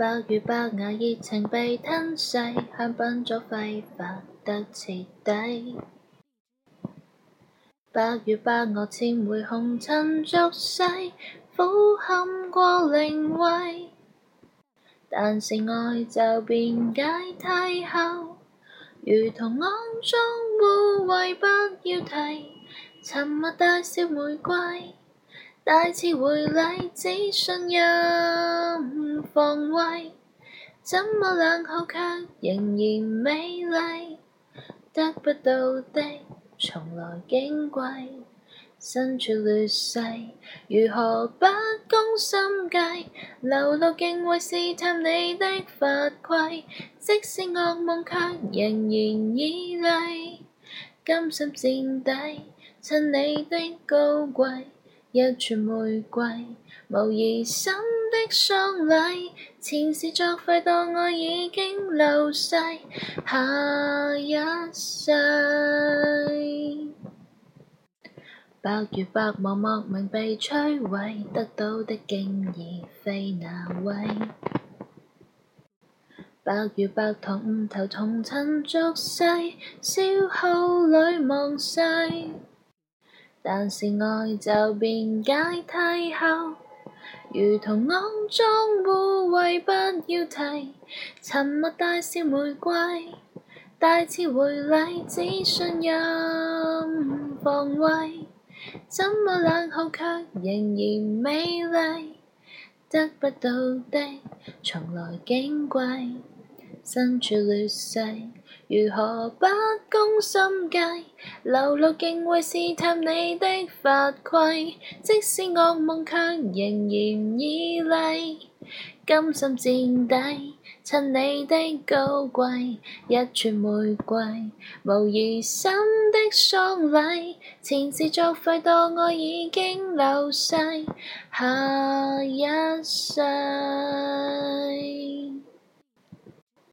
白如白牙，热情被吞噬，香槟早挥发得彻底。白如白鹅，千回红尘俗世，俯瞰过灵位。但是爱就变解太后，如同肮脏污秽，不要提沉默大笑玫瑰。大次回礼，只信任防卫，怎么冷酷却仍然美丽？得不到的从来矜贵，身处劣势如何不攻心计？流露敬畏试探你的法规，即使恶梦却仍然美丽，甘心垫底衬你的高贵。一串玫瑰，无疑心的丧礼，前世作废，当爱已经流逝，下一世。白如白茫，莫名被摧毁，得到的竟已非那位。白如白糖，头从尘俗世，消耗里忘世。但是爱就变解体后，如同肮脏污秽，不要提沉默带笑玫瑰，带刺回礼只信任防卫，怎么冷酷却仍然美丽，得不到的从来矜贵，身处劣势。如何不攻心计，流露敬畏试探你的法规，即使恶梦，却仍然绮丽。甘心垫底，衬你的高贵。一串玫瑰，无疑心的丧礼，前事作废，当爱已经流逝，下一世。